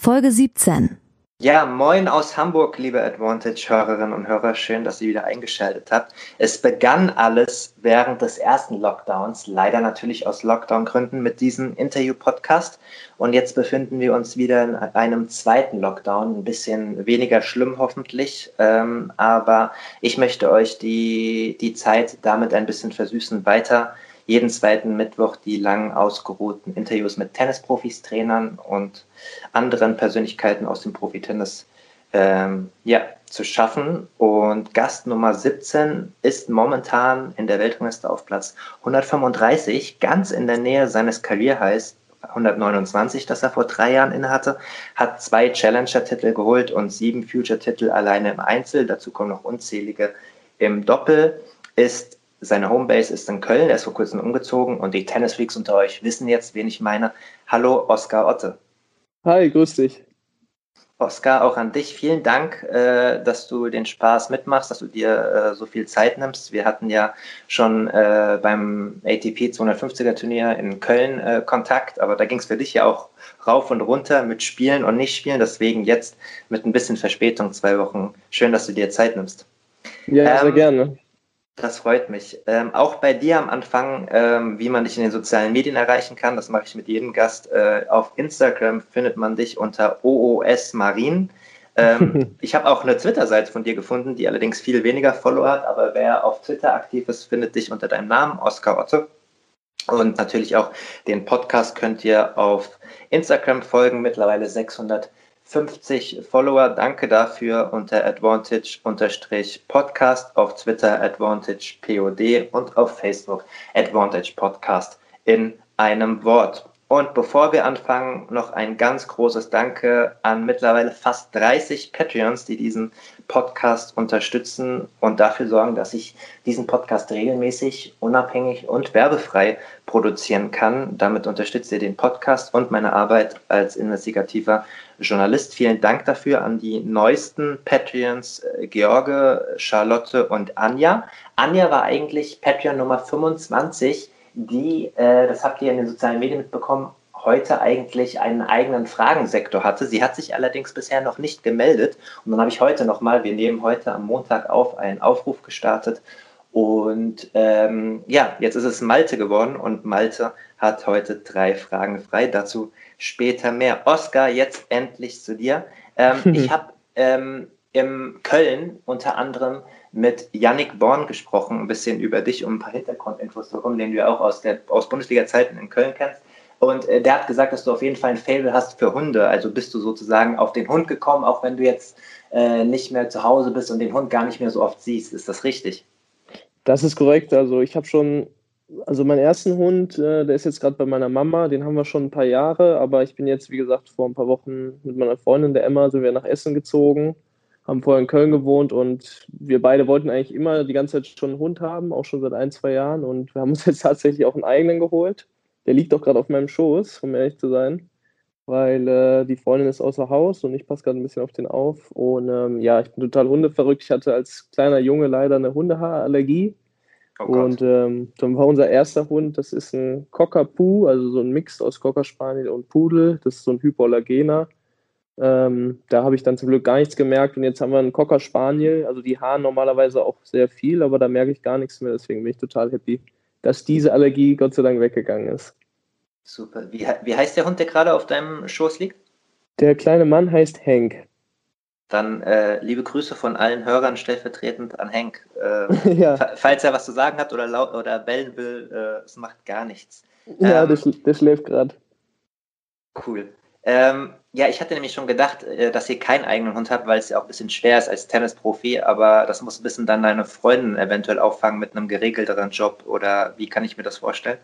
Folge 17. Ja, moin aus Hamburg, liebe Advantage-Hörerinnen und Hörer. Schön, dass ihr wieder eingeschaltet habt. Es begann alles während des ersten Lockdowns, leider natürlich aus Lockdown-Gründen mit diesem Interview-Podcast. Und jetzt befinden wir uns wieder in einem zweiten Lockdown, ein bisschen weniger schlimm hoffentlich. Ähm, aber ich möchte euch die, die Zeit damit ein bisschen versüßen, weiter jeden zweiten Mittwoch die lang ausgeruhten Interviews mit Tennisprofis, Trainern und anderen Persönlichkeiten aus dem Profitennis ähm, ja, zu schaffen. Und Gast Nummer 17 ist momentan in der Weltrangliste auf Platz 135, ganz in der Nähe seines Career-Highs 129, das er vor drei Jahren innehatte, hat zwei Challenger-Titel geholt und sieben Future-Titel alleine im Einzel. Dazu kommen noch unzählige im Doppel. Ist seine Homebase ist in Köln, er ist vor kurzem umgezogen und die Tennisfreaks unter euch wissen jetzt, wen ich meine. Hallo, Oskar Otte. Hi, grüß dich. Oskar, auch an dich vielen Dank, äh, dass du den Spaß mitmachst, dass du dir äh, so viel Zeit nimmst. Wir hatten ja schon äh, beim ATP 250er Turnier in Köln Kontakt, aber da ging es für dich ja auch rauf und runter mit Spielen und nicht Spielen. Deswegen jetzt mit ein bisschen Verspätung, zwei Wochen. Schön, dass du dir Zeit nimmst. Ja, ähm, sehr gerne. Das freut mich. Ähm, auch bei dir am Anfang, ähm, wie man dich in den sozialen Medien erreichen kann, das mache ich mit jedem Gast. Äh, auf Instagram findet man dich unter OOS Marin. Ähm, ich habe auch eine Twitter-Seite von dir gefunden, die allerdings viel weniger Follower hat, aber wer auf Twitter aktiv ist, findet dich unter deinem Namen, Oskar Otto. Und natürlich auch den Podcast könnt ihr auf Instagram folgen, mittlerweile 600 50 Follower. Danke dafür unter Advantage-Podcast, auf Twitter AdvantagePOD und auf Facebook Advantage Podcast in einem Wort. Und bevor wir anfangen, noch ein ganz großes Danke an mittlerweile fast 30 Patreons, die diesen Podcast unterstützen und dafür sorgen, dass ich diesen Podcast regelmäßig, unabhängig und werbefrei produzieren kann. Damit unterstützt ihr den Podcast und meine Arbeit als investigativer Journalist. Vielen Dank dafür an die neuesten Patreons, äh, George, Charlotte und Anja. Anja war eigentlich Patreon Nummer 25 die, äh, das habt ihr in den sozialen Medien mitbekommen, heute eigentlich einen eigenen Fragensektor hatte. Sie hat sich allerdings bisher noch nicht gemeldet. Und dann habe ich heute nochmal, wir nehmen heute am Montag auf, einen Aufruf gestartet. Und ähm, ja, jetzt ist es Malte geworden und Malte hat heute drei Fragen frei. Dazu später mehr. Oskar, jetzt endlich zu dir. Ähm, ich habe ähm, in Köln unter anderem mit Yannick Born gesprochen, ein bisschen über dich, um ein paar Hintergrundinfos zu bekommen, den du auch aus, der, aus Bundesliga-Zeiten in Köln kennst. Und äh, der hat gesagt, dass du auf jeden Fall ein Fable hast für Hunde. Also bist du sozusagen auf den Hund gekommen, auch wenn du jetzt äh, nicht mehr zu Hause bist und den Hund gar nicht mehr so oft siehst. Ist das richtig? Das ist korrekt. Also ich habe schon, also meinen ersten Hund, äh, der ist jetzt gerade bei meiner Mama, den haben wir schon ein paar Jahre, aber ich bin jetzt, wie gesagt, vor ein paar Wochen mit meiner Freundin, der Emma, sind wir nach Essen gezogen haben vorher in Köln gewohnt und wir beide wollten eigentlich immer die ganze Zeit schon einen Hund haben, auch schon seit ein, zwei Jahren. Und wir haben uns jetzt tatsächlich auch einen eigenen geholt. Der liegt auch gerade auf meinem Schoß, um ehrlich zu sein, weil äh, die Freundin ist außer Haus und ich passe gerade ein bisschen auf den auf. Und ähm, ja, ich bin total hundeverrückt. Ich hatte als kleiner Junge leider eine Hundehaarallergie. Oh und ähm, dann war unser erster Hund, das ist ein Cockapoo, also so ein Mix aus Cocker Spaniel und Pudel. Das ist so ein Hypoallergener. Ähm, da habe ich dann zum Glück gar nichts gemerkt und jetzt haben wir einen Cocker Spaniel, also die Haaren normalerweise auch sehr viel, aber da merke ich gar nichts mehr, deswegen bin ich total happy, dass diese Allergie Gott sei Dank weggegangen ist. Super. Wie, wie heißt der Hund, der gerade auf deinem Schoß liegt? Der kleine Mann heißt Hank. Dann äh, liebe Grüße von allen Hörern stellvertretend an Hank. Äh, ja. Falls er was zu sagen hat oder, laut, oder bellen will, äh, es macht gar nichts. Ja, ähm, der schläft gerade. Cool. Ähm, ja, ich hatte nämlich schon gedacht, äh, dass ihr keinen eigenen Hund habt, weil es ja auch ein bisschen schwer ist als Tennisprofi, aber das muss ein bisschen dann deine Freundin eventuell auffangen mit einem geregelteren Job oder wie kann ich mir das vorstellen?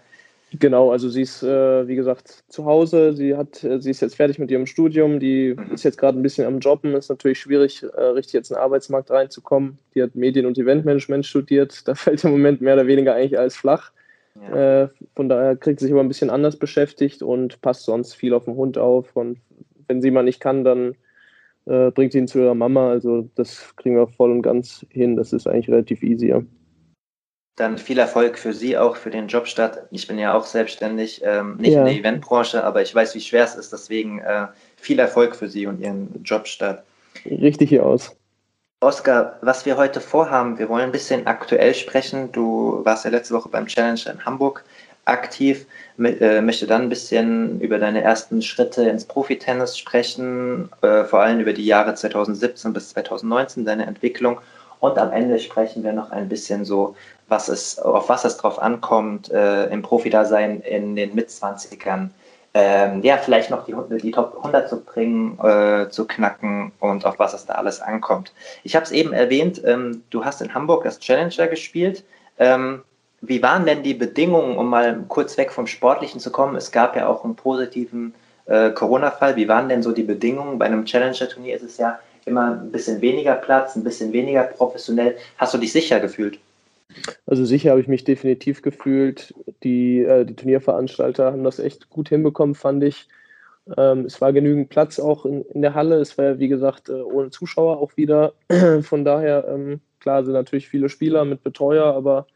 Genau, also sie ist, äh, wie gesagt, zu Hause. Sie hat, äh, sie ist jetzt fertig mit ihrem Studium. Die mhm. ist jetzt gerade ein bisschen am Jobben. Ist natürlich schwierig, äh, richtig jetzt in den Arbeitsmarkt reinzukommen. Die hat Medien- und Eventmanagement studiert. Da fällt im Moment mehr oder weniger eigentlich alles flach. Ja. Äh, von daher kriegt sie sich aber ein bisschen anders beschäftigt und passt sonst viel auf den Hund auf. Und wenn sie mal nicht kann, dann äh, bringt sie ihn zu ihrer Mama. Also das kriegen wir voll und ganz hin. Das ist eigentlich relativ easy. Ja. Dann viel Erfolg für Sie auch für den Jobstart. Ich bin ja auch selbstständig, ähm, nicht ja. in der Eventbranche, aber ich weiß, wie schwer es ist. Deswegen äh, viel Erfolg für Sie und Ihren Jobstart. Richtig hier aus. Oskar, was wir heute vorhaben, wir wollen ein bisschen aktuell sprechen. Du warst ja letzte Woche beim Challenger in Hamburg aktiv, äh, möchte dann ein bisschen über deine ersten Schritte ins Profitennis sprechen, äh, vor allem über die Jahre 2017 bis 2019, deine Entwicklung. Und am Ende sprechen wir noch ein bisschen so was es, auf was es drauf ankommt, äh, im Profidasein in den Mitzwanzigern, ähm, ja, vielleicht noch die, die Top 100 zu bringen, äh, zu knacken und auf was es da alles ankommt. Ich habe es eben erwähnt, ähm, du hast in Hamburg das Challenger gespielt. Ähm, wie waren denn die Bedingungen, um mal kurz weg vom Sportlichen zu kommen? Es gab ja auch einen positiven äh, Corona-Fall. Wie waren denn so die Bedingungen? Bei einem Challenger-Turnier ist es ja immer ein bisschen weniger Platz, ein bisschen weniger professionell. Hast du dich sicher gefühlt? Also sicher habe ich mich definitiv gefühlt. Die, äh, die Turnierveranstalter haben das echt gut hinbekommen, fand ich. Ähm, es war genügend Platz auch in, in der Halle. Es war ja, wie gesagt, äh, ohne Zuschauer auch wieder. Von daher, ähm, klar, sind natürlich viele Spieler mit Betreuer, aber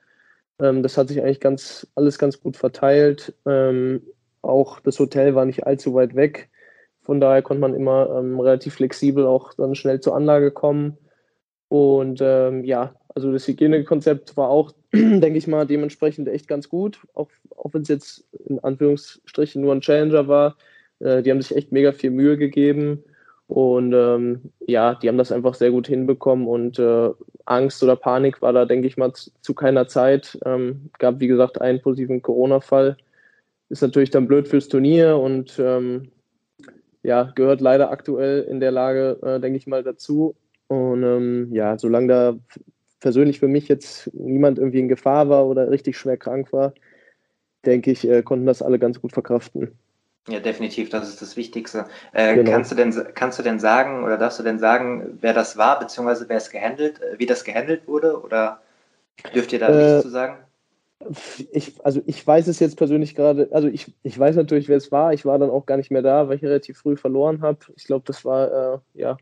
ähm, das hat sich eigentlich ganz, alles ganz gut verteilt. Ähm, auch das Hotel war nicht allzu weit weg. Von daher konnte man immer ähm, relativ flexibel auch dann schnell zur Anlage kommen. Und ähm, ja, also das Hygienekonzept war auch, denke ich mal, dementsprechend echt ganz gut, auch, auch wenn es jetzt in Anführungsstrichen nur ein Challenger war. Äh, die haben sich echt mega viel Mühe gegeben und ähm, ja, die haben das einfach sehr gut hinbekommen und äh, Angst oder Panik war da, denke ich mal, zu, zu keiner Zeit. Ähm, gab, wie gesagt, einen positiven Corona-Fall. Ist natürlich dann blöd fürs Turnier und ähm, ja, gehört leider aktuell in der Lage, äh, denke ich mal, dazu. Und ähm, ja, solange da persönlich für mich jetzt niemand irgendwie in Gefahr war oder richtig schwer krank war, denke ich, äh, konnten das alle ganz gut verkraften. Ja, definitiv, das ist das Wichtigste. Äh, genau. kannst, du denn, kannst du denn sagen oder darfst du denn sagen, wer das war, beziehungsweise wer es gehandelt, äh, wie das gehandelt wurde? Oder dürft ihr da äh, nichts zu sagen? Ich, also ich weiß es jetzt persönlich gerade, also ich, ich weiß natürlich, wer es war. Ich war dann auch gar nicht mehr da, weil ich relativ früh verloren habe. Ich glaube, das war äh, ja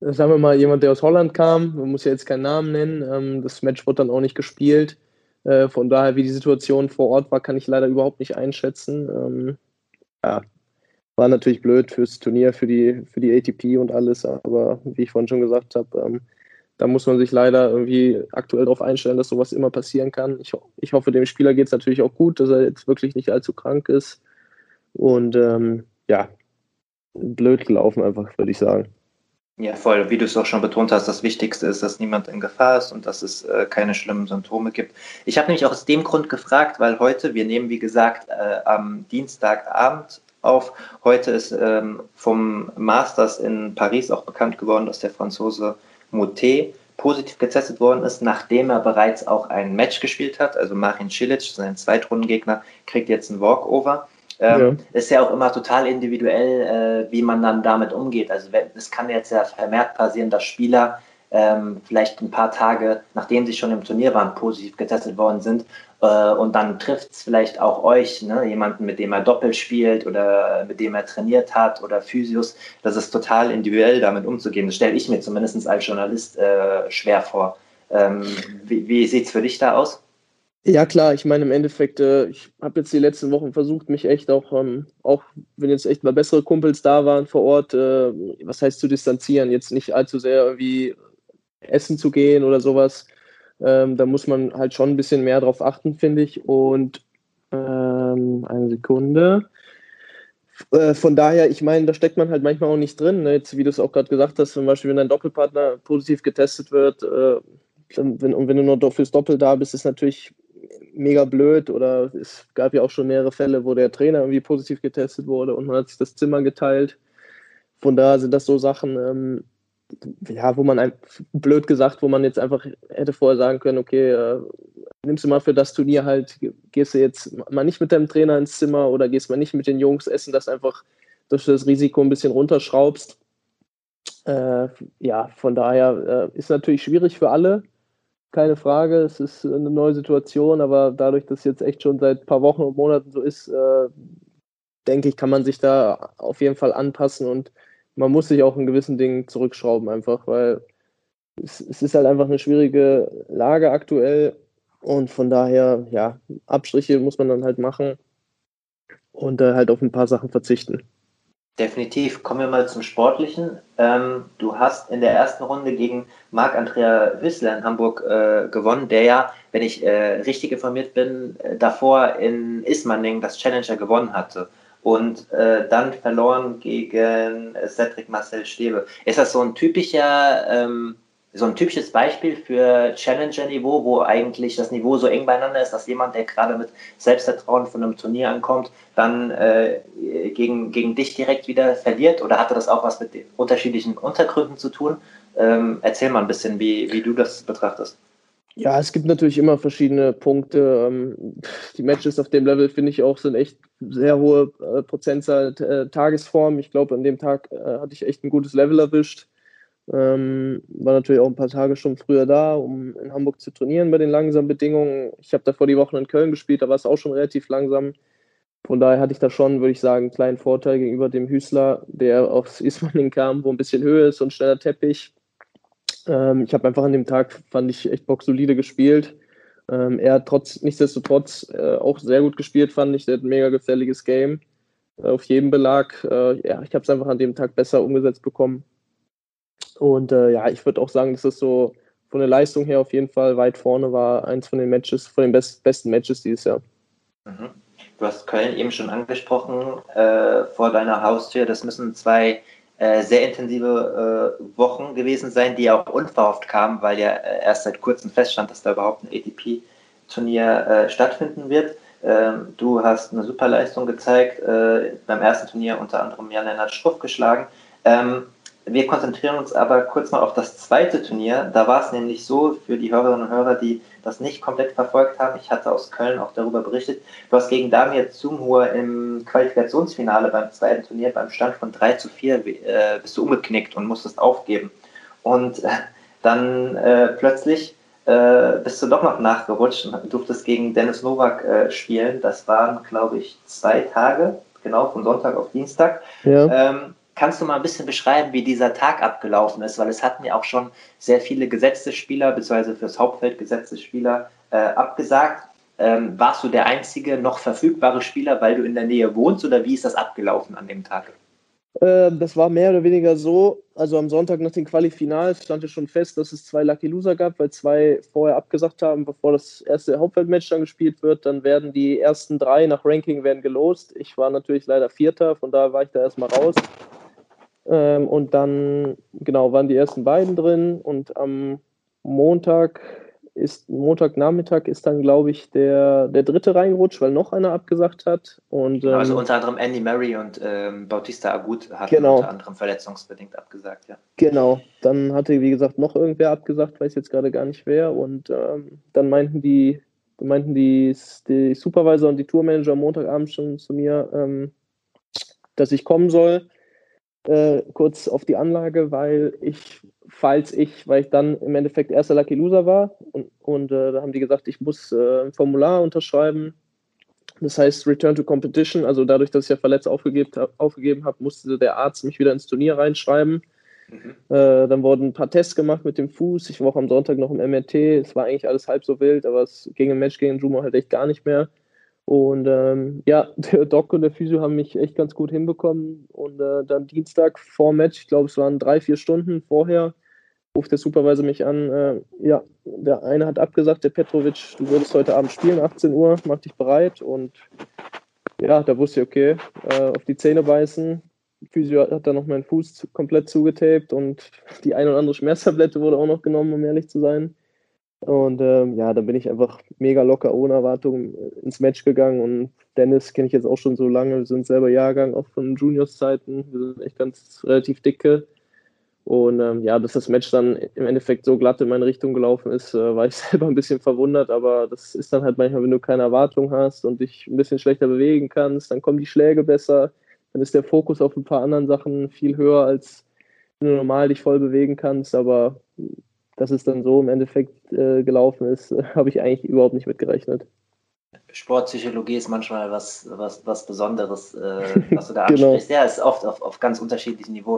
sagen wir mal, jemand, der aus Holland kam, man muss ja jetzt keinen Namen nennen, ähm, das Match wurde dann auch nicht gespielt. Äh, von daher, wie die Situation vor Ort war, kann ich leider überhaupt nicht einschätzen. Ähm, ja, war natürlich blöd fürs Turnier, für die, für die ATP und alles, aber wie ich vorhin schon gesagt habe, ähm, da muss man sich leider irgendwie aktuell darauf einstellen, dass sowas immer passieren kann. Ich, ich hoffe, dem Spieler geht es natürlich auch gut, dass er jetzt wirklich nicht allzu krank ist. Und ähm, ja, blöd gelaufen einfach, würde ich sagen. Ja, voll. Wie du es auch schon betont hast, das Wichtigste ist, dass niemand in Gefahr ist und dass es äh, keine schlimmen Symptome gibt. Ich habe nämlich auch aus dem Grund gefragt, weil heute, wir nehmen wie gesagt äh, am Dienstagabend auf. Heute ist ähm, vom Masters in Paris auch bekannt geworden, dass der Franzose Motet positiv getestet worden ist, nachdem er bereits auch ein Match gespielt hat. Also Marin Cilic, sein Zweitrundengegner, kriegt jetzt ein Walkover. Ähm, ja. Ist ja auch immer total individuell, äh, wie man dann damit umgeht. Also es kann jetzt ja vermehrt passieren, dass Spieler ähm, vielleicht ein paar Tage, nachdem sie schon im Turnier waren, positiv getestet worden sind. Äh, und dann trifft es vielleicht auch euch, ne? jemanden, mit dem er doppelt spielt oder mit dem er trainiert hat oder Physios. Das ist total individuell, damit umzugehen. Das stelle ich mir zumindest als Journalist äh, schwer vor. Ähm, wie wie sieht es für dich da aus? Ja, klar, ich meine, im Endeffekt, äh, ich habe jetzt die letzten Wochen versucht, mich echt auch, ähm, auch wenn jetzt echt mal bessere Kumpels da waren vor Ort, äh, was heißt zu distanzieren, jetzt nicht allzu sehr irgendwie essen zu gehen oder sowas. Ähm, da muss man halt schon ein bisschen mehr drauf achten, finde ich. Und ähm, eine Sekunde. Äh, von daher, ich meine, da steckt man halt manchmal auch nicht drin. Ne? Jetzt, wie du es auch gerade gesagt hast, zum Beispiel, wenn dein Doppelpartner positiv getestet wird, äh, wenn, und wenn du nur fürs Doppel da bist, ist natürlich mega blöd oder es gab ja auch schon mehrere Fälle, wo der Trainer irgendwie positiv getestet wurde und man hat sich das Zimmer geteilt. Von daher sind das so Sachen, ähm, ja, wo man blöd gesagt, wo man jetzt einfach hätte vorher sagen können, okay, äh, nimmst du mal für das Turnier halt, gehst du jetzt mal nicht mit deinem Trainer ins Zimmer oder gehst mal nicht mit den Jungs essen, dass einfach dass du das Risiko ein bisschen runterschraubst. Äh, ja, von daher äh, ist natürlich schwierig für alle, keine Frage. Es ist eine neue Situation, aber dadurch, dass es jetzt echt schon seit ein paar Wochen und Monaten so ist, äh, denke ich, kann man sich da auf jeden Fall anpassen und man muss sich auch in gewissen Dingen zurückschrauben, einfach, weil es, es ist halt einfach eine schwierige Lage aktuell und von daher, ja, Abstriche muss man dann halt machen und äh, halt auf ein paar Sachen verzichten. Definitiv. Kommen wir mal zum Sportlichen. Ähm, du hast in der ersten Runde gegen Marc-Andrea Wissler in Hamburg äh, gewonnen, der ja, wenn ich äh, richtig informiert bin, äh, davor in Ismaning das Challenger gewonnen hatte und äh, dann verloren gegen Cedric Marcel Stebe. Ist das so ein typischer ähm, so ein typisches Beispiel für Challenger-Niveau, wo eigentlich das Niveau so eng beieinander ist, dass jemand, der gerade mit Selbstvertrauen von einem Turnier ankommt, dann äh, gegen, gegen dich direkt wieder verliert? Oder hatte das auch was mit unterschiedlichen Untergründen zu tun? Ähm, erzähl mal ein bisschen, wie, wie du das betrachtest. Ja, es gibt natürlich immer verschiedene Punkte. Ähm, die Matches auf dem Level, finde ich auch, sind echt sehr hohe äh, Prozentzahl äh, Tagesform. Ich glaube, an dem Tag äh, hatte ich echt ein gutes Level erwischt. Ähm, war natürlich auch ein paar Tage schon früher da, um in Hamburg zu trainieren bei den langsamen Bedingungen. Ich habe davor die Wochen in Köln gespielt, da war es auch schon relativ langsam. Von daher hatte ich da schon, würde ich sagen, einen kleinen Vorteil gegenüber dem Hüßler, der aus Ismaning kam, wo ein bisschen Höhe ist und schneller Teppich. Ähm, ich habe einfach an dem Tag, fand ich, echt boxsolide gespielt. Ähm, er hat trotz, nichtsdestotrotz äh, auch sehr gut gespielt, fand ich. Der hat ein mega gefährliches Game äh, auf jedem Belag. Äh, ja, ich habe es einfach an dem Tag besser umgesetzt bekommen. Und äh, ja, ich würde auch sagen, dass es so von der Leistung her auf jeden Fall weit vorne war. Eins von den Matches, von den best, besten Matches dieses Jahr. Mhm. Du hast Köln eben schon angesprochen, äh, vor deiner Haustür. Das müssen zwei äh, sehr intensive äh, Wochen gewesen sein, die auch unverhofft kamen, weil ja äh, erst seit kurzem feststand, dass da überhaupt ein ATP-Turnier äh, stattfinden wird. Ähm, du hast eine super Leistung gezeigt, beim ersten Turnier unter anderem Jan-Lennart Struff geschlagen. Ähm, wir konzentrieren uns aber kurz mal auf das zweite Turnier. Da war es nämlich so, für die Hörerinnen und Hörer, die das nicht komplett verfolgt haben, ich hatte aus Köln auch darüber berichtet, du hast gegen Damir Zumhur im Qualifikationsfinale beim zweiten Turnier beim Stand von 3 zu 4 äh, bist du umgeknickt und musstest aufgeben. Und äh, dann äh, plötzlich äh, bist du doch noch nachgerutscht und durftest gegen Dennis Novak äh, spielen. Das waren, glaube ich, zwei Tage, genau, von Sonntag auf Dienstag. Ja. Ähm, Kannst du mal ein bisschen beschreiben, wie dieser Tag abgelaufen ist? Weil es hatten ja auch schon sehr viele gesetzte Spieler, beziehungsweise fürs Hauptfeld gesetzte Spieler äh, abgesagt. Ähm, warst du der einzige noch verfügbare Spieler, weil du in der Nähe wohnst, oder wie ist das abgelaufen an dem Tag? Äh, das war mehr oder weniger so. Also am Sonntag nach den Qualifinals stand ja schon fest, dass es zwei Lucky Loser gab, weil zwei vorher abgesagt haben, bevor das erste Hauptfeldmatch dann gespielt wird. Dann werden die ersten drei nach Ranking werden gelost. Ich war natürlich leider Vierter, von daher war ich da erstmal raus. Ähm, und dann, genau, waren die ersten beiden drin und am Montag ist, Montagnachmittag ist dann, glaube ich, der, der dritte reingerutscht, weil noch einer abgesagt hat. Und, ähm, also unter anderem Andy Murray und ähm, Bautista Agut hatten genau. unter anderem verletzungsbedingt abgesagt, ja. Genau, dann hatte, wie gesagt, noch irgendwer abgesagt, weiß jetzt gerade gar nicht wer. Und ähm, dann meinten die, meinten die, die Supervisor und die Tourmanager am Montagabend schon zu mir, ähm, dass ich kommen soll äh, kurz auf die Anlage, weil ich, falls ich, weil ich dann im Endeffekt erster Lucky Loser war und, und äh, da haben die gesagt, ich muss äh, ein Formular unterschreiben. Das heißt Return to Competition, also dadurch, dass ich ja verletzt aufgegeben, aufgegeben habe, musste der Arzt mich wieder ins Turnier reinschreiben. Mhm. Äh, dann wurden ein paar Tests gemacht mit dem Fuß. Ich war auch am Sonntag noch im MRT. Es war eigentlich alles halb so wild, aber es ging im Match gegen Jumo halt echt gar nicht mehr. Und ähm, ja, der Doc und der Physio haben mich echt ganz gut hinbekommen. Und äh, dann Dienstag vor Match, ich glaube, es waren drei, vier Stunden vorher, ruft der Supervisor mich an. Äh, ja, der eine hat abgesagt, der Petrovic, du würdest heute Abend spielen, 18 Uhr, mach dich bereit. Und ja, da wusste ich, okay, äh, auf die Zähne beißen. Physio hat dann noch meinen Fuß komplett zugetaped und die eine oder andere Schmerztablette wurde auch noch genommen, um ehrlich zu sein. Und ähm, ja, dann bin ich einfach mega locker, ohne Erwartung ins Match gegangen. Und Dennis kenne ich jetzt auch schon so lange. Wir sind selber Jahrgang, auch von Juniors-Zeiten. Wir sind echt ganz relativ dicke. Und ähm, ja, dass das Match dann im Endeffekt so glatt in meine Richtung gelaufen ist, äh, war ich selber ein bisschen verwundert, aber das ist dann halt manchmal, wenn du keine Erwartung hast und dich ein bisschen schlechter bewegen kannst, dann kommen die Schläge besser, dann ist der Fokus auf ein paar anderen Sachen viel höher, als wenn du normal dich voll bewegen kannst, aber dass es dann so im Endeffekt äh, gelaufen ist, äh, habe ich eigentlich überhaupt nicht mitgerechnet. Sportpsychologie ist manchmal was, was, was Besonderes, äh, was du da genau. ansprichst. Ja, es ist oft auf, auf ganz unterschiedlichen Niveaus.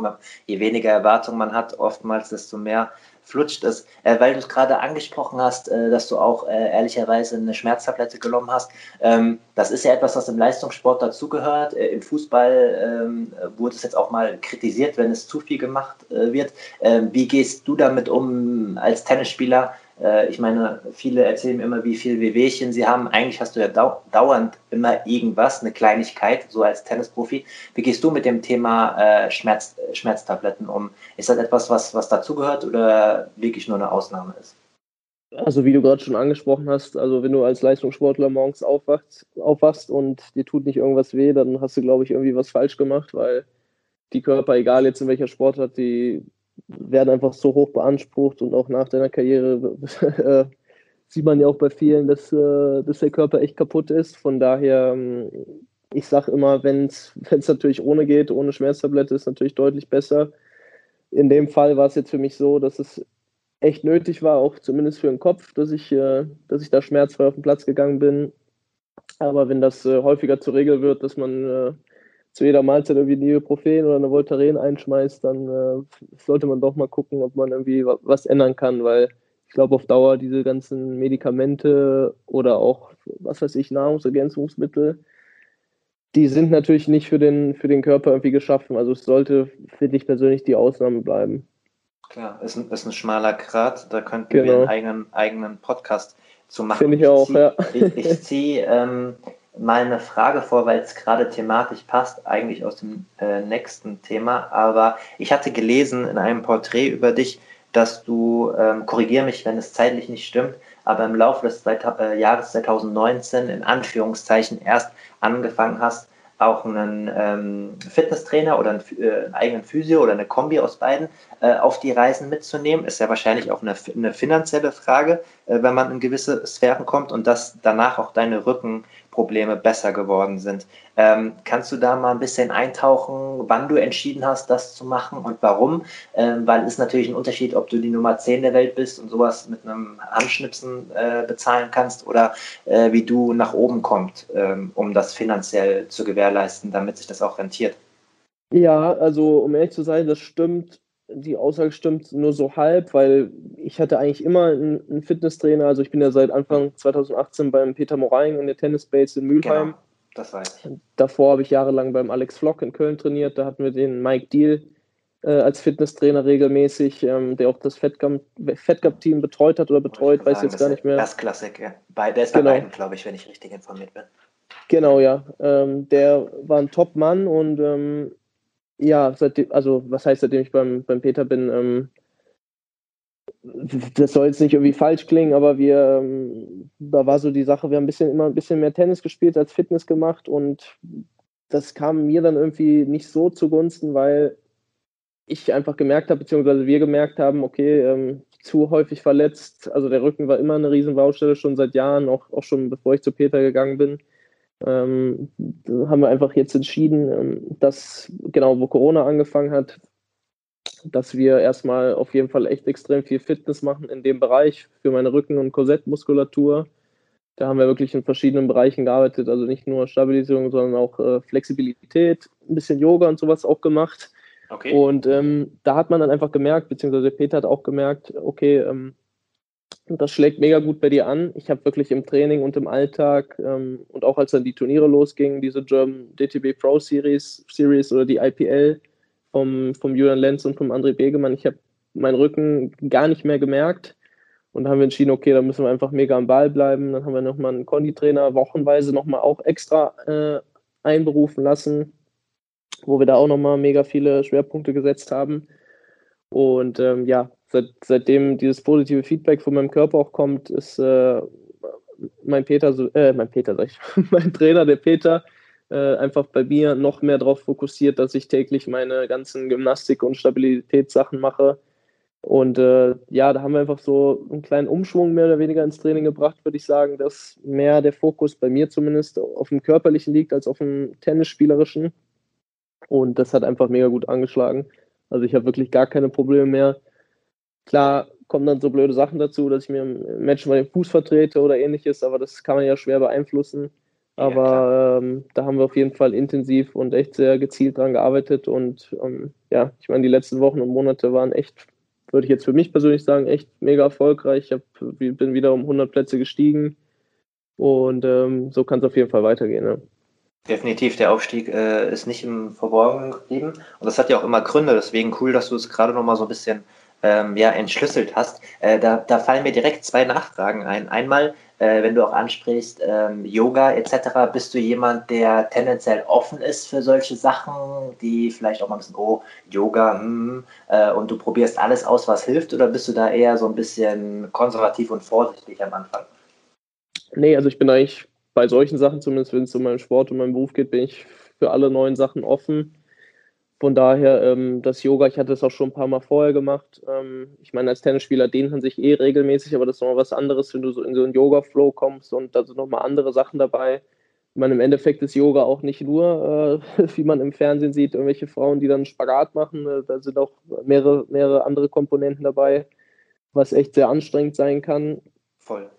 Je weniger Erwartung man hat, oftmals, desto mehr flutscht es. Äh, weil du es gerade angesprochen hast, äh, dass du auch äh, ehrlicherweise eine Schmerztablette genommen hast. Ähm, das ist ja etwas, was im Leistungssport dazugehört. Äh, Im Fußball ähm, wurde es jetzt auch mal kritisiert, wenn es zu viel gemacht äh, wird. Ähm, wie gehst du damit um als Tennisspieler? Äh, ich meine, viele erzählen mir immer, wie viel Wehwehchen sie haben. Eigentlich hast du ja dau dauernd immer irgendwas, eine Kleinigkeit, so als Tennisprofi. Wie gehst du mit dem Thema äh, Schmerz, Schmerztabletten um? Ist das etwas, was, was dazugehört oder wirklich nur eine Ausnahme ist? Also wie du gerade schon angesprochen hast, also wenn du als Leistungssportler morgens aufwachst, aufwachst und dir tut nicht irgendwas weh, dann hast du, glaube ich, irgendwie was falsch gemacht, weil die Körper, egal jetzt in welcher Sportart, die werden einfach so hoch beansprucht und auch nach deiner Karriere äh, sieht man ja auch bei vielen, dass, äh, dass der Körper echt kaputt ist. Von daher, ähm, ich sage immer, wenn es natürlich ohne geht, ohne Schmerztablette, ist natürlich deutlich besser. In dem Fall war es jetzt für mich so, dass es echt nötig war, auch zumindest für den Kopf, dass ich, äh, dass ich da schmerzfrei auf den Platz gegangen bin. Aber wenn das häufiger zur Regel wird, dass man zu jeder Mahlzeit irgendwie Ibuprofen oder eine Voltaren einschmeißt, dann äh, sollte man doch mal gucken, ob man irgendwie was ändern kann, weil ich glaube, auf Dauer diese ganzen Medikamente oder auch, was weiß ich, Nahrungsergänzungsmittel, die sind natürlich nicht für den, für den Körper irgendwie geschaffen. Also es sollte, finde ich persönlich, die Ausnahme bleiben. Klar, ist ein, ist ein schmaler Grat, da könnten genau. wir einen eigenen, eigenen Podcast zu machen. Finde ich auch, ich zieh, ja. Ich, ich ziehe ähm, mal eine Frage vor, weil es gerade thematisch passt, eigentlich aus dem äh, nächsten Thema. Aber ich hatte gelesen in einem Porträt über dich, dass du, ähm, korrigiere mich, wenn es zeitlich nicht stimmt, aber im Laufe des äh, Jahres 2019 in Anführungszeichen erst angefangen hast, auch einen ähm, Fitnesstrainer oder einen, äh, einen, eigenen Physio oder eine Kombi aus beiden äh, auf die Reisen mitzunehmen. Ist ja wahrscheinlich auch eine, eine finanzielle Frage, äh, wenn man in gewisse Sphären kommt und dass danach auch deine Rückenprobleme besser geworden sind. Ähm, kannst du da mal ein bisschen eintauchen, wann du entschieden hast, das zu machen und warum? Ähm, weil es ist natürlich ein Unterschied, ob du die Nummer 10 der Welt bist und sowas mit einem Handschnipsen äh, bezahlen kannst oder äh, wie du nach oben kommst, ähm, um das finanziell zu gewährleisten, damit sich das auch rentiert. Ja, also um ehrlich zu sein, das stimmt. Die Aussage stimmt nur so halb, weil ich hatte eigentlich immer einen, einen Fitnesstrainer. Also ich bin ja seit Anfang 2018 beim Peter Moraing in der Tennisbase in Mülheim. Genau das weiß ich. Davor habe ich jahrelang beim Alex Flock in Köln trainiert. Da hatten wir den Mike Deal äh, als Fitnesstrainer regelmäßig, ähm, der auch das Fedgap-Team betreut hat oder betreut, weiß sagen, jetzt gar nicht mehr. Das Klassik, ja. Bei, der ist bei genau. beiden, glaube ich, wenn ich richtig informiert bin. Genau, ja. Ähm, der war ein Top-Mann und ähm, ja, seitdem, also was heißt, seitdem ich beim, beim Peter bin, ähm, das soll jetzt nicht irgendwie falsch klingen, aber wir, ähm, da war so die Sache, wir haben ein bisschen, immer ein bisschen mehr Tennis gespielt als Fitness gemacht und das kam mir dann irgendwie nicht so zugunsten, weil ich einfach gemerkt habe, beziehungsweise wir gemerkt haben, okay, ähm, zu häufig verletzt, also der Rücken war immer eine Riesenbaustelle, schon seit Jahren, auch, auch schon bevor ich zu Peter gegangen bin. Ähm, haben wir einfach jetzt entschieden, ähm, dass genau wo Corona angefangen hat, dass wir erstmal auf jeden Fall echt extrem viel Fitness machen in dem Bereich für meine Rücken- und Korsettmuskulatur. Da haben wir wirklich in verschiedenen Bereichen gearbeitet, also nicht nur Stabilisierung, sondern auch äh, Flexibilität, ein bisschen Yoga und sowas auch gemacht. Okay. Und ähm, da hat man dann einfach gemerkt, beziehungsweise Peter hat auch gemerkt, okay, ähm, das schlägt mega gut bei dir an. Ich habe wirklich im Training und im Alltag ähm, und auch als dann die Turniere losgingen, diese German DTB Pro Series, Series oder die IPL, vom, vom Julian Lenz und vom André Begemann. Ich habe meinen Rücken gar nicht mehr gemerkt und haben wir entschieden, okay, da müssen wir einfach mega am Ball bleiben. Dann haben wir nochmal einen Konditrainer wochenweise nochmal auch extra äh, einberufen lassen, wo wir da auch nochmal mega viele Schwerpunkte gesetzt haben. Und ähm, ja, seit, seitdem dieses positive Feedback von meinem Körper auch kommt, ist äh, mein Peter, äh, mein Peter, sag ich, mein Trainer, der Peter, äh, einfach bei mir noch mehr darauf fokussiert, dass ich täglich meine ganzen Gymnastik- und Stabilitätssachen mache. Und äh, ja, da haben wir einfach so einen kleinen Umschwung mehr oder weniger ins Training gebracht, würde ich sagen, dass mehr der Fokus bei mir zumindest auf dem körperlichen liegt als auf dem tennisspielerischen. Und das hat einfach mega gut angeschlagen. Also ich habe wirklich gar keine Probleme mehr. Klar kommen dann so blöde Sachen dazu, dass ich mir im Match mal den Fuß vertrete oder ähnliches, aber das kann man ja schwer beeinflussen. Aber ja, ähm, da haben wir auf jeden Fall intensiv und echt sehr gezielt dran gearbeitet. Und ähm, ja, ich meine, die letzten Wochen und Monate waren echt, würde ich jetzt für mich persönlich sagen, echt mega erfolgreich. Ich hab, bin wieder um 100 Plätze gestiegen. Und ähm, so kann es auf jeden Fall weitergehen. Ja. Definitiv, der Aufstieg äh, ist nicht im Verborgenen geblieben. Und das hat ja auch immer Gründe. Deswegen cool, dass du es gerade nochmal so ein bisschen ähm, ja, entschlüsselt hast. Äh, da, da fallen mir direkt zwei Nachfragen ein. Einmal, äh, wenn du auch ansprichst, ähm, Yoga etc., bist du jemand, der tendenziell offen ist für solche Sachen, die vielleicht auch mal ein bisschen, oh, Yoga, hm, äh, und du probierst alles aus, was hilft, oder bist du da eher so ein bisschen konservativ und vorsichtig am Anfang? Nee, also ich bin eigentlich bei solchen Sachen, zumindest wenn es um meinen Sport und meinen Beruf geht, bin ich für alle neuen Sachen offen. Von daher, ähm, das Yoga, ich hatte es auch schon ein paar Mal vorher gemacht. Ähm, ich meine, als Tennisspieler dehnt man sich eh regelmäßig, aber das ist nochmal was anderes, wenn du so in so einen Yoga-Flow kommst und da sind nochmal andere Sachen dabei. Ich meine, im Endeffekt ist Yoga auch nicht nur, äh, wie man im Fernsehen sieht, irgendwelche Frauen, die dann Spagat machen. Äh, da sind auch mehrere, mehrere andere Komponenten dabei, was echt sehr anstrengend sein kann. Voll.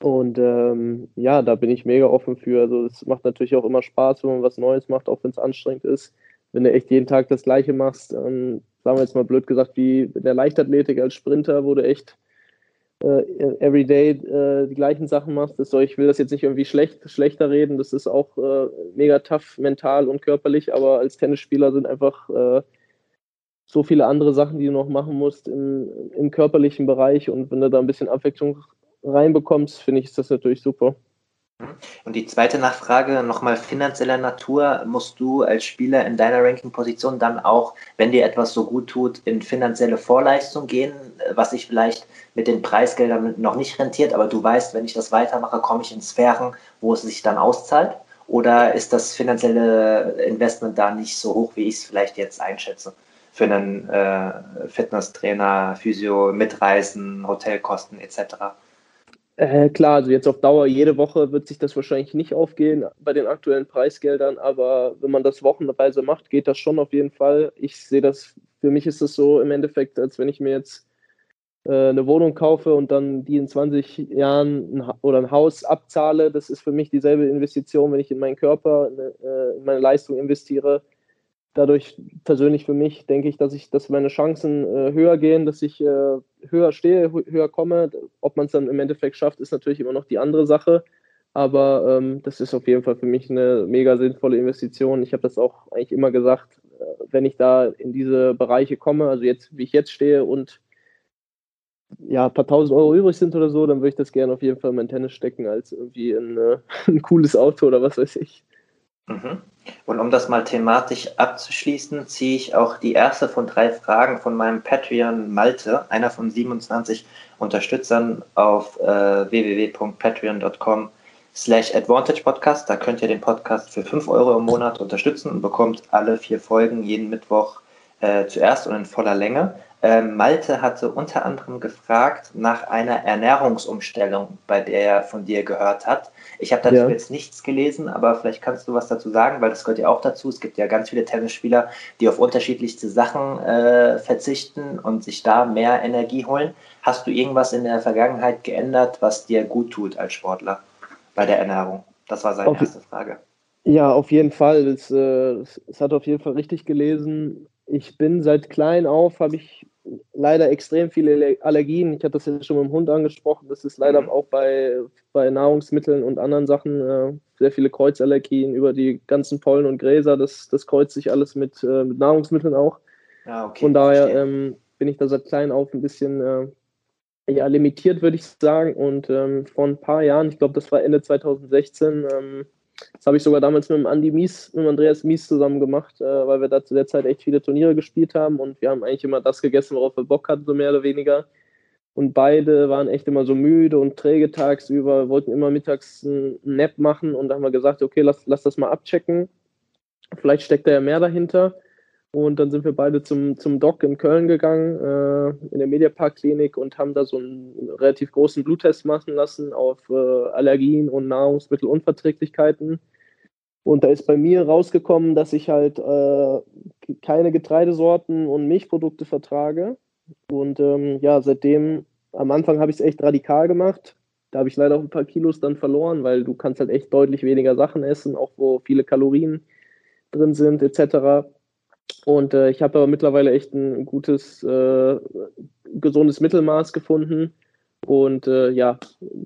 Und ähm, ja, da bin ich mega offen für. Also es macht natürlich auch immer Spaß, wenn man was Neues macht, auch wenn es anstrengend ist wenn du echt jeden Tag das Gleiche machst, ähm, sagen wir jetzt mal blöd gesagt, wie in der Leichtathletik als Sprinter, wo du echt äh, everyday äh, die gleichen Sachen machst. Das soll, ich will das jetzt nicht irgendwie schlecht, schlechter reden, das ist auch äh, mega tough mental und körperlich, aber als Tennisspieler sind einfach äh, so viele andere Sachen, die du noch machen musst im, im körperlichen Bereich und wenn du da ein bisschen Abwechslung reinbekommst, finde ich, ist das natürlich super. Und die zweite Nachfrage, nochmal finanzieller Natur, musst du als Spieler in deiner Ranking-Position dann auch, wenn dir etwas so gut tut, in finanzielle Vorleistung gehen, was sich vielleicht mit den Preisgeldern noch nicht rentiert, aber du weißt, wenn ich das weitermache, komme ich in Sphären, wo es sich dann auszahlt? Oder ist das finanzielle Investment da nicht so hoch, wie ich es vielleicht jetzt einschätze? Für einen äh, Fitnesstrainer, Physio, Mitreisen, Hotelkosten etc.? Äh, klar, also jetzt auf Dauer, jede Woche wird sich das wahrscheinlich nicht aufgehen bei den aktuellen Preisgeldern, aber wenn man das wochenweise macht, geht das schon auf jeden Fall. Ich sehe das, für mich ist das so im Endeffekt, als wenn ich mir jetzt äh, eine Wohnung kaufe und dann die in 20 Jahren ein, oder ein Haus abzahle. Das ist für mich dieselbe Investition, wenn ich in meinen Körper, äh, in meine Leistung investiere dadurch persönlich für mich denke ich, dass ich, dass meine Chancen äh, höher gehen, dass ich äh, höher stehe, höher komme. Ob man es dann im Endeffekt schafft, ist natürlich immer noch die andere Sache. Aber ähm, das ist auf jeden Fall für mich eine mega sinnvolle Investition. Ich habe das auch eigentlich immer gesagt, äh, wenn ich da in diese Bereiche komme, also jetzt, wie ich jetzt stehe und ja, ein paar tausend Euro übrig sind oder so, dann würde ich das gerne auf jeden Fall in mein Tennis stecken, als irgendwie in, äh, ein cooles Auto oder was weiß ich. Mhm. Und um das mal thematisch abzuschließen, ziehe ich auch die erste von drei Fragen von meinem Patreon Malte, einer von 27 Unterstützern auf äh, www.patreon.com slash Advantage Podcast. Da könnt ihr den Podcast für 5 Euro im Monat unterstützen und bekommt alle vier Folgen jeden Mittwoch äh, zuerst und in voller Länge. Ähm, Malte hatte unter anderem gefragt nach einer Ernährungsumstellung, bei der er von dir gehört hat. Ich habe dazu ja. jetzt nichts gelesen, aber vielleicht kannst du was dazu sagen, weil das gehört ja auch dazu. Es gibt ja ganz viele Tennisspieler, die auf unterschiedlichste Sachen äh, verzichten und sich da mehr Energie holen. Hast du irgendwas in der Vergangenheit geändert, was dir gut tut als Sportler bei der Ernährung? Das war seine auf, erste Frage. Ja, auf jeden Fall. Es, äh, es hat auf jeden Fall richtig gelesen. Ich bin seit klein auf, habe ich leider extrem viele Allergien. Ich hatte das ja schon mit dem Hund angesprochen. Das ist leider mhm. auch bei, bei Nahrungsmitteln und anderen Sachen äh, sehr viele Kreuzallergien über die ganzen Pollen und Gräser. Das, das kreuzt sich alles mit, äh, mit Nahrungsmitteln auch. Ja, okay, Von daher ähm, bin ich da seit klein auf ein bisschen äh, ja, limitiert, würde ich sagen. Und ähm, vor ein paar Jahren, ich glaube, das war Ende 2016, ähm, das habe ich sogar damals mit dem Andy Mies, mit dem Andreas Mies zusammen gemacht, äh, weil wir da zu der Zeit echt viele Turniere gespielt haben und wir haben eigentlich immer das gegessen, worauf wir Bock hatten, so mehr oder weniger. Und beide waren echt immer so müde und träge tagsüber, wollten immer mittags einen Nap machen und da haben wir gesagt, okay, lass, lass das mal abchecken. vielleicht steckt da ja mehr dahinter. Und dann sind wir beide zum, zum Doc in Köln gegangen, äh, in der Mediapark-Klinik und haben da so einen relativ großen Bluttest machen lassen auf äh, Allergien und Nahrungsmittelunverträglichkeiten. Und da ist bei mir rausgekommen, dass ich halt äh, keine Getreidesorten und Milchprodukte vertrage. Und ähm, ja, seitdem, am Anfang habe ich es echt radikal gemacht. Da habe ich leider auch ein paar Kilos dann verloren, weil du kannst halt echt deutlich weniger Sachen essen, auch wo viele Kalorien drin sind, etc. Und äh, ich habe aber mittlerweile echt ein gutes, äh, gesundes Mittelmaß gefunden und äh, ja,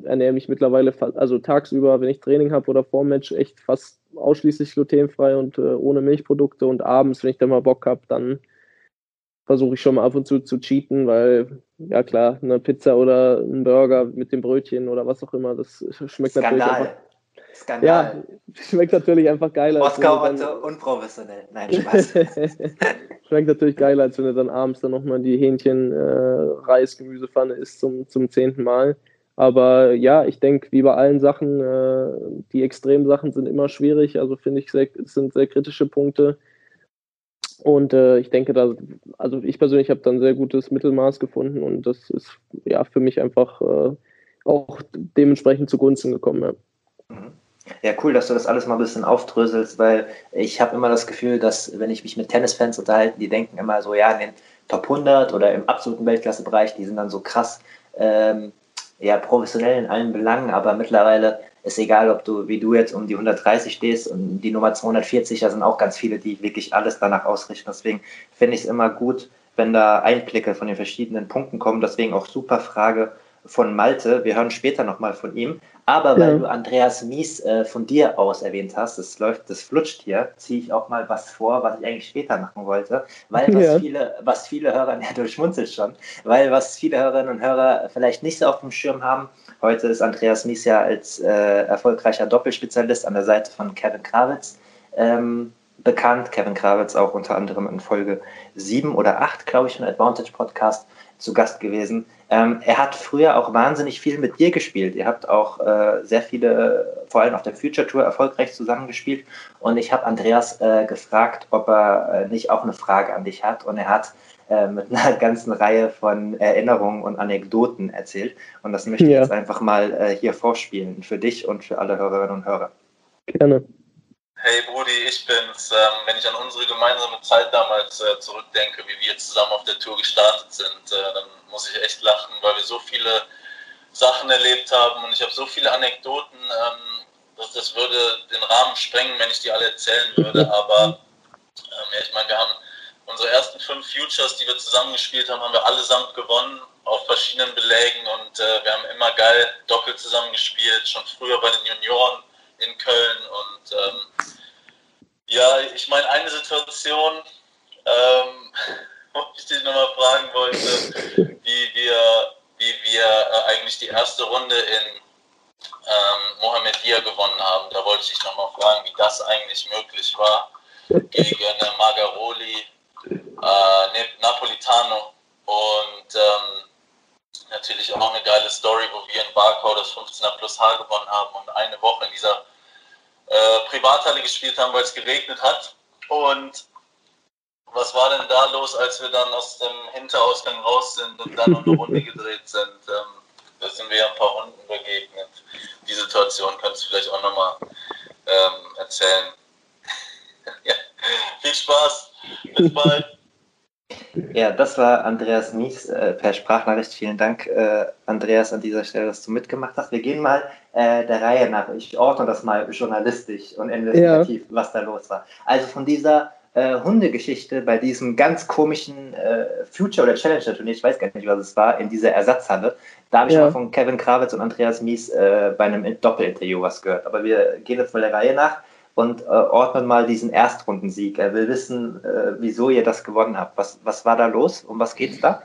ernähre mich mittlerweile, also tagsüber, wenn ich Training habe oder vor Match, echt fast ausschließlich glutenfrei und äh, ohne Milchprodukte und abends, wenn ich dann mal Bock habe, dann versuche ich schon mal ab und zu zu cheaten, weil, ja klar, eine Pizza oder ein Burger mit dem Brötchen oder was auch immer, das schmeckt Skandal. natürlich einfach Skandal. Ja, schmeckt natürlich einfach geiler. Moskau und so unprofessionell. Nein, Spaß. schmeckt natürlich geiler, als wenn du dann abends dann nochmal die Hähnchen, äh, Reis, Gemüsepfanne isst zum, zum zehnten Mal. Aber ja, ich denke, wie bei allen Sachen, äh, die Extremsachen sind immer schwierig. Also finde ich, sehr, sind sehr kritische Punkte. Und äh, ich denke, da, also ich persönlich habe dann ein sehr gutes Mittelmaß gefunden und das ist ja für mich einfach äh, auch dementsprechend zugunsten gekommen. Ja. Mhm. Ja, cool, dass du das alles mal ein bisschen aufdröselst, weil ich habe immer das Gefühl, dass, wenn ich mich mit Tennisfans unterhalte, die denken immer so, ja, in den Top 100 oder im absoluten Weltklassebereich, die sind dann so krass, ähm, ja, professionell in allen Belangen, aber mittlerweile ist egal, ob du, wie du jetzt um die 130 stehst und die Nummer 240, da sind auch ganz viele, die wirklich alles danach ausrichten. Deswegen finde ich es immer gut, wenn da Einblicke von den verschiedenen Punkten kommen. Deswegen auch super Frage von Malte. Wir hören später nochmal von ihm. Aber weil ja. du Andreas Mies äh, von dir aus erwähnt hast, das läuft, das flutscht hier, ziehe ich auch mal was vor, was ich eigentlich später machen wollte. Weil was ja. viele, was viele Hörer, ja, du schmunzelst schon, weil was viele Hörerinnen und Hörer vielleicht nicht so auf dem Schirm haben, heute ist Andreas Mies ja als äh, erfolgreicher Doppelspezialist an der Seite von Kevin Krawitz ähm, bekannt. Kevin Krawitz auch unter anderem in Folge 7 oder 8, glaube ich, von Advantage Podcast zu Gast gewesen. Ähm, er hat früher auch wahnsinnig viel mit dir gespielt. Ihr habt auch äh, sehr viele, vor allem auf der Future Tour, erfolgreich zusammengespielt. Und ich habe Andreas äh, gefragt, ob er äh, nicht auch eine Frage an dich hat. Und er hat äh, mit einer ganzen Reihe von Erinnerungen und Anekdoten erzählt. Und das möchte ich ja. jetzt einfach mal äh, hier vorspielen, für dich und für alle Hörerinnen und Hörer. Gerne. Hey Brudi, ich bin's. Ähm, wenn ich an unsere gemeinsame Zeit damals äh, zurückdenke, wie wir zusammen auf der Tour gestartet sind, äh, dann muss ich echt lachen, weil wir so viele Sachen erlebt haben und ich habe so viele Anekdoten, ähm, dass das würde den Rahmen sprengen, wenn ich die alle erzählen würde. Aber ähm, ja, ich meine, wir haben unsere ersten fünf Futures, die wir zusammengespielt haben, haben wir allesamt gewonnen auf verschiedenen Belägen und äh, wir haben immer geil doppelt zusammengespielt, schon früher bei den Junioren in Köln. Und ähm, ja, ich meine, eine Situation, ähm, wo ich dich nochmal fragen wollte, wie wir, wie wir äh, eigentlich die erste Runde in ähm, Mohammedia gewonnen haben. Da wollte ich dich nochmal fragen, wie das eigentlich möglich war gegen äh, Margaroli, äh, Napolitano und ähm, natürlich auch eine geile Story, wo wir in Barkau das 15er plus H gewonnen haben und eine Woche in dieser äh, Privathalle gespielt haben, weil es geregnet hat. Und was war denn da los, als wir dann aus dem Hinterausgang raus sind und dann noch eine Runde gedreht sind? Ähm, da sind wir ja ein paar Runden begegnet. Die Situation könntest du vielleicht auch nochmal ähm, erzählen. ja. Viel Spaß. Bis bald. Ja, das war Andreas Mies äh, per Sprachnachricht. Vielen Dank, äh, Andreas, an dieser Stelle, dass du mitgemacht hast. Wir gehen mal äh, der Reihe nach. Ich ordne das mal journalistisch und investigativ, ja. was da los war. Also von dieser äh, Hundegeschichte bei diesem ganz komischen äh, Future- oder Challenger-Turnier, ich weiß gar nicht, was es war, in dieser Ersatzhalle. Da habe ich ja. mal von Kevin Krawitz und Andreas Mies äh, bei einem Doppelinterview was gehört. Aber wir gehen jetzt mal der Reihe nach und äh, ordnen mal diesen Erstrundensieg. Er will wissen, äh, wieso ihr das gewonnen habt. Was, was war da los? Um was geht's da?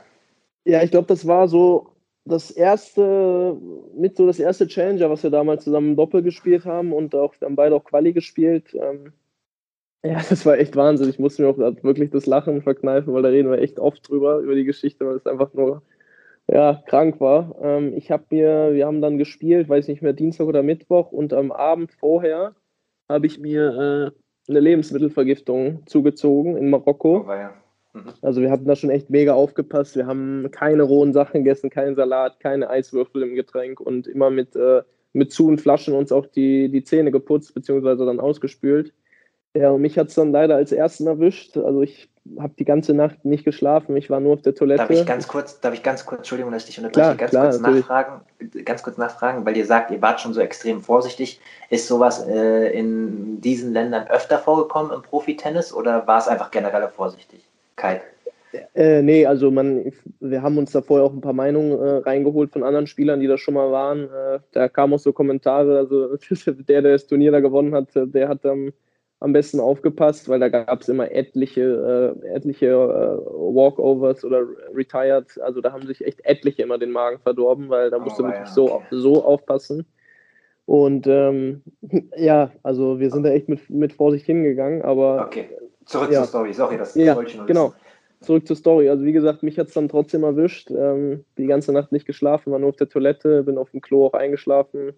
Ja, ich glaube, das war so das erste, mit so das erste Challenger, was wir damals zusammen Doppel gespielt haben und auch, wir haben beide auch Quali gespielt. Ähm, ja, das war echt Wahnsinn. Ich musste mir auch wirklich das Lachen verkneifen, weil da reden wir echt oft drüber, über die Geschichte, weil es einfach nur ja, krank war. Ähm, ich habe mir, wir haben dann gespielt, weiß nicht mehr, Dienstag oder Mittwoch und am Abend vorher habe ich mir eine Lebensmittelvergiftung zugezogen in Marokko. Oh, ja. mhm. Also wir hatten da schon echt mega aufgepasst. Wir haben keine rohen Sachen gegessen, keinen Salat, keine Eiswürfel im Getränk und immer mit, äh, mit Zu- und Flaschen uns auch die, die Zähne geputzt, beziehungsweise dann ausgespült. Ja, und mich hat es dann leider als ersten erwischt. Also ich habe die ganze Nacht nicht geschlafen. Ich war nur auf der Toilette. Darf ich ganz kurz, darf ich ganz kurz, Entschuldigung, dass ich dich unterbreche, ganz klar, kurz nachfragen, ganz kurz nachfragen, weil ihr sagt, ihr wart schon so extrem vorsichtig. Ist sowas äh, in diesen Ländern öfter vorgekommen im Profitennis oder war es einfach generelle Vorsichtigkeit? Äh, nee, also man, wir haben uns da vorher auch ein paar Meinungen äh, reingeholt von anderen Spielern, die da schon mal waren. Äh, da kamen auch so Kommentare, also der, der das Turnier da gewonnen hat, der hat ähm, am besten aufgepasst, weil da gab es immer etliche, äh, etliche äh, Walkovers oder Retired. Also da haben sich echt etliche immer den Magen verdorben, weil da musste oh, wirklich ja, okay. so, so aufpassen. Und ähm, ja, also wir sind da echt mit, mit Vorsicht hingegangen, aber. Okay, zurück ja. zur Story, sorry, das ja, wollte ich noch Genau, zurück zur Story. Also wie gesagt, mich hat es dann trotzdem erwischt. Ähm, die ganze Nacht nicht geschlafen, war nur auf der Toilette, bin auf dem Klo auch eingeschlafen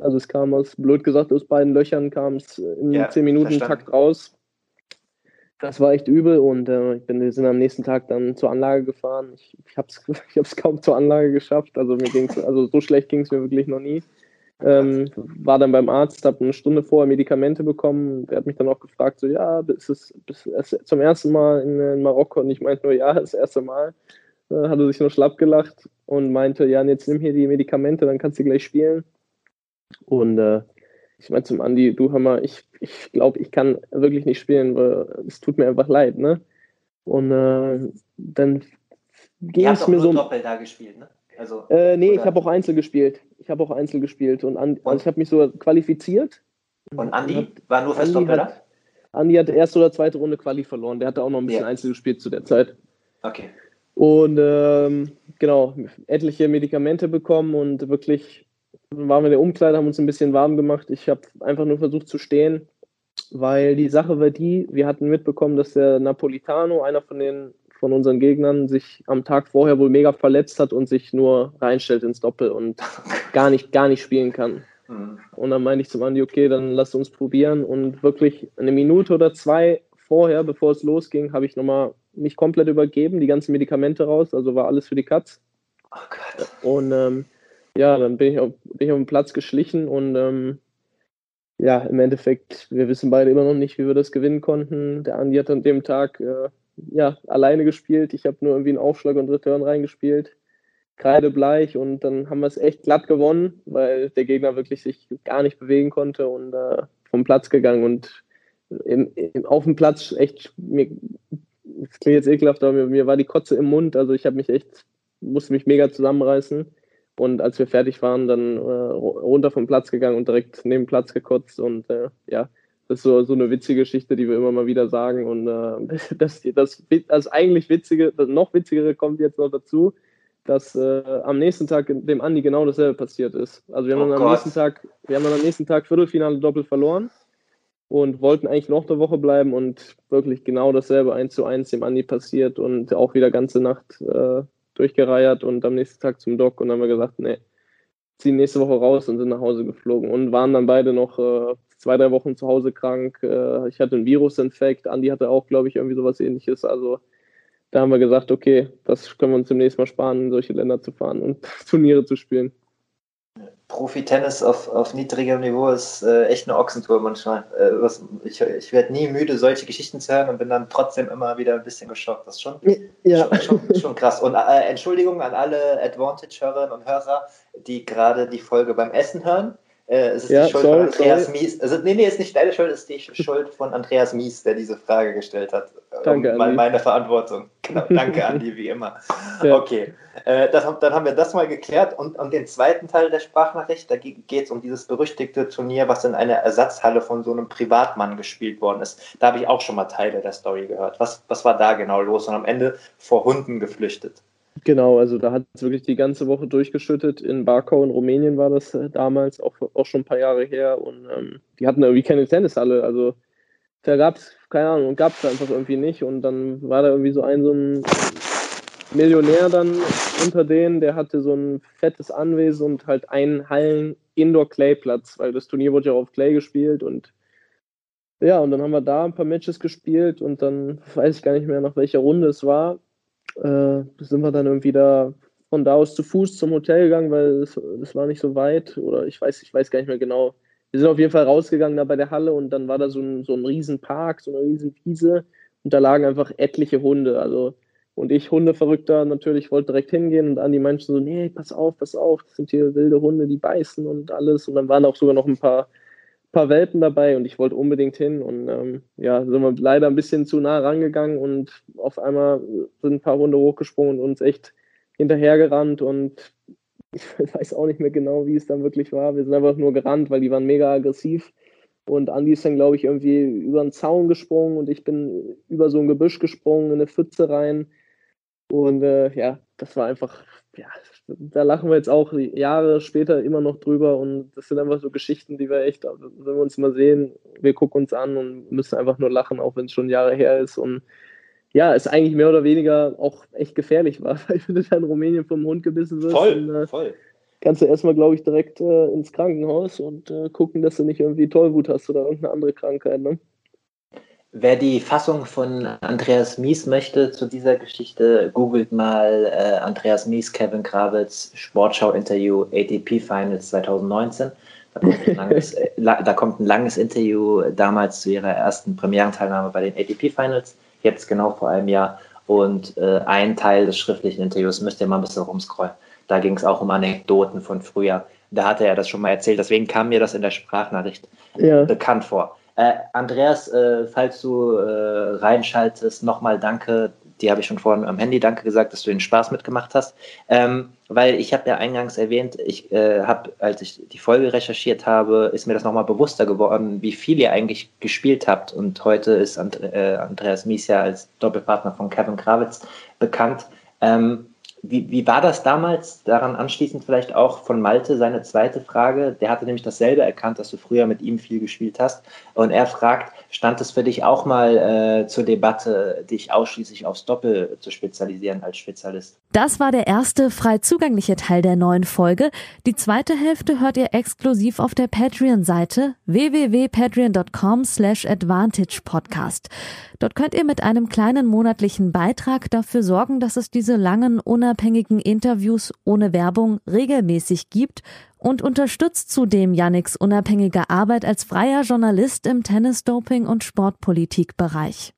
also es kam aus, blöd gesagt, aus beiden Löchern kam es im ja, 10-Minuten-Takt raus. Das war echt übel und äh, ich bin, wir sind am nächsten Tag dann zur Anlage gefahren. Ich, ich habe es ich kaum zur Anlage geschafft. Also mir ging's, also so schlecht ging es mir wirklich noch nie. Ähm, war dann beim Arzt, habe eine Stunde vorher Medikamente bekommen. Der hat mich dann auch gefragt, so ja, ist es, ist es zum ersten Mal in, in, Marokko? Und ich meinte nur, ja, das erste Mal. Äh, hat er sich nur schlapp gelacht und meinte, ja, jetzt nimm hier die Medikamente, dann kannst du gleich spielen. Und äh, ich meine zum Andi, du hör mal, ich, ich glaube, ich kann wirklich nicht spielen, weil es tut mir einfach leid, ne? Und äh, dann ging es mir so. Doppel da gespielt, ne? Also, äh, nee, oder? ich habe auch Einzel gespielt. Ich habe auch Einzel gespielt und, Andi, also ich habe mich so qualifiziert. Und Andi und war nur fürs Doppel hat, Andi hat erste oder zweite Runde Quali verloren. Der hatte auch noch ein bisschen ja. Einzel gespielt zu der Zeit. Okay. Und ähm, genau, etliche Medikamente bekommen und wirklich waren wir in der Umkleide, haben uns ein bisschen warm gemacht. Ich habe einfach nur versucht zu stehen, weil die Sache war die, wir hatten mitbekommen, dass der Napolitano, einer von den von unseren Gegnern, sich am Tag vorher wohl mega verletzt hat und sich nur reinstellt ins Doppel und gar nicht, gar nicht spielen kann. Mhm. Und dann meinte ich zum Andi, okay, dann lass uns probieren. Und wirklich eine Minute oder zwei vorher, bevor es losging, habe ich nochmal mich komplett übergeben, die ganzen Medikamente raus, also war alles für die Katz. Oh Gott. Und ähm, ja, dann bin ich auf, bin ich auf den Platz geschlichen und ähm, ja, im Endeffekt, wir wissen beide immer noch nicht, wie wir das gewinnen konnten. Der Andi hat an dem Tag äh, ja, alleine gespielt. Ich habe nur irgendwie einen Aufschlag und Return reingespielt. Kreidebleich und dann haben wir es echt glatt gewonnen, weil der Gegner wirklich sich gar nicht bewegen konnte und äh, vom Platz gegangen und im, im, auf dem Platz echt, mir, das klingt jetzt ekelhaft, aber mir, mir war die Kotze im Mund, also ich habe mich echt, musste mich mega zusammenreißen und als wir fertig waren, dann äh, runter vom Platz gegangen und direkt neben Platz gekotzt. Und äh, ja, das ist so, so eine witzige Geschichte, die wir immer mal wieder sagen. Und äh, das, das, das eigentlich Witzige, das noch Witzigere kommt jetzt noch dazu, dass äh, am nächsten Tag dem Andi genau dasselbe passiert ist. Also wir haben, oh dann am nächsten Tag, wir haben dann am nächsten Tag Viertelfinale doppelt verloren und wollten eigentlich noch eine Woche bleiben und wirklich genau dasselbe eins zu eins dem Andi passiert und auch wieder ganze Nacht äh, durchgereiert und am nächsten Tag zum Doc und dann haben wir gesagt, nee, ziehen nächste Woche raus und sind nach Hause geflogen und waren dann beide noch äh, zwei, drei Wochen zu Hause krank. Äh, ich hatte einen Virusinfekt, Andi hatte auch, glaube ich, irgendwie sowas ähnliches. Also da haben wir gesagt, okay, das können wir uns demnächst mal sparen, in solche Länder zu fahren und Turniere zu spielen. Profi-Tennis auf, auf niedrigem Niveau ist äh, echt eine Ochsentour manchmal. Äh, was, ich ich werde nie müde, solche Geschichten zu hören und bin dann trotzdem immer wieder ein bisschen geschockt. Das ist schon, ja. schon, schon, schon krass. Und äh, Entschuldigung an alle Advantage-Hörerinnen und Hörer, die gerade die Folge beim Essen hören. Äh, es ist ja, die Schuld sorry, von Andreas sorry. Mies. Also, nee, nee, ist nicht deine Schuld, es ist die Schuld von Andreas Mies, der diese Frage gestellt hat. Danke, um, Meine Verantwortung. Genau, danke, Andi, wie immer. Ja. Okay, äh, das, dann haben wir das mal geklärt. Und, und den zweiten Teil der Sprachnachricht, da geht es um dieses berüchtigte Turnier, was in einer Ersatzhalle von so einem Privatmann gespielt worden ist. Da habe ich auch schon mal Teile der Story gehört. Was, was war da genau los? Und am Ende vor Hunden geflüchtet. Genau, also da hat es wirklich die ganze Woche durchgeschüttet. In Barkau in Rumänien war das äh, damals, auch, auch schon ein paar Jahre her. Und ähm, die hatten irgendwie keine Tennishalle. Also da gab es, keine Ahnung, gab es einfach irgendwie nicht. Und dann war da irgendwie so ein, so ein Millionär dann unter denen, der hatte so ein fettes Anwesen und halt einen Hallen Indoor-Clay-Platz, weil das Turnier wurde ja auf Clay gespielt und ja, und dann haben wir da ein paar Matches gespielt und dann weiß ich gar nicht mehr, nach welcher Runde es war. Äh, sind wir dann irgendwie da von da aus zu Fuß zum Hotel gegangen, weil es, es war nicht so weit oder ich weiß, ich weiß gar nicht mehr genau. Wir sind auf jeden Fall rausgegangen da bei der Halle und dann war da so ein, so ein Riesenpark, so eine Riesenwiese und da lagen einfach etliche Hunde. Also und ich, Hundeverrückter, natürlich wollte direkt hingehen und Andi meinte so, nee, pass auf, pass auf, das sind hier wilde Hunde, die beißen und alles. Und dann waren auch sogar noch ein paar paar Welpen dabei und ich wollte unbedingt hin und ähm, ja, sind wir leider ein bisschen zu nah rangegangen und auf einmal sind ein paar Hunde hochgesprungen und uns echt hinterhergerannt und ich weiß auch nicht mehr genau, wie es dann wirklich war. Wir sind einfach nur gerannt, weil die waren mega aggressiv und Andi ist dann, glaube ich, irgendwie über einen Zaun gesprungen und ich bin über so ein Gebüsch gesprungen, in eine Pfütze rein und äh, ja, das war einfach, ja, da lachen wir jetzt auch Jahre später immer noch drüber und das sind einfach so Geschichten, die wir echt, wenn wir uns mal sehen, wir gucken uns an und müssen einfach nur lachen, auch wenn es schon Jahre her ist und ja, es eigentlich mehr oder weniger auch echt gefährlich war, weil wenn du da in Rumänien vom Hund gebissen wirst, voll, dann, äh, voll. kannst du erstmal, glaube ich, direkt äh, ins Krankenhaus und äh, gucken, dass du nicht irgendwie Tollwut hast oder irgendeine andere Krankheit. Ne? Wer die Fassung von Andreas Mies möchte zu dieser Geschichte, googelt mal äh, Andreas Mies, Kevin Krawitz, Sportschau-Interview ATP Finals 2019. Da kommt, langes, äh, da kommt, ein langes, Interview damals zu ihrer ersten Premierenteilnahme bei den ATP Finals, jetzt genau vor einem Jahr. Und äh, ein Teil des schriftlichen Interviews müsst ihr mal ein bisschen rumscrollen. Da ging es auch um Anekdoten von früher. Da hatte er das schon mal erzählt, deswegen kam mir das in der Sprachnachricht ja. bekannt vor. Äh, Andreas, äh, falls du äh, reinschaltest, nochmal danke. Die habe ich schon vorhin am Handy danke gesagt, dass du den Spaß mitgemacht hast. Ähm, weil ich habe ja eingangs erwähnt, ich äh, habe, als ich die Folge recherchiert habe, ist mir das nochmal bewusster geworden, wie viel ihr eigentlich gespielt habt. Und heute ist And äh, Andreas Mies ja als Doppelpartner von Kevin Krawitz bekannt. Ähm, wie, wie war das damals? Daran anschließend vielleicht auch von Malte seine zweite Frage. Der hatte nämlich dasselbe erkannt, dass du früher mit ihm viel gespielt hast. Und er fragt, stand es für dich auch mal äh, zur Debatte, dich ausschließlich aufs Doppel zu spezialisieren als Spezialist? Das war der erste frei zugängliche Teil der neuen Folge. Die zweite Hälfte hört ihr exklusiv auf der Patreon-Seite www.patreon.com slash advantage podcast. Dort könnt ihr mit einem kleinen monatlichen Beitrag dafür sorgen, dass es diese langen, unabhängigen Interviews ohne Werbung regelmäßig gibt und unterstützt zudem Yannicks unabhängige Arbeit als freier Journalist im Tennis-Doping- und Sportpolitikbereich.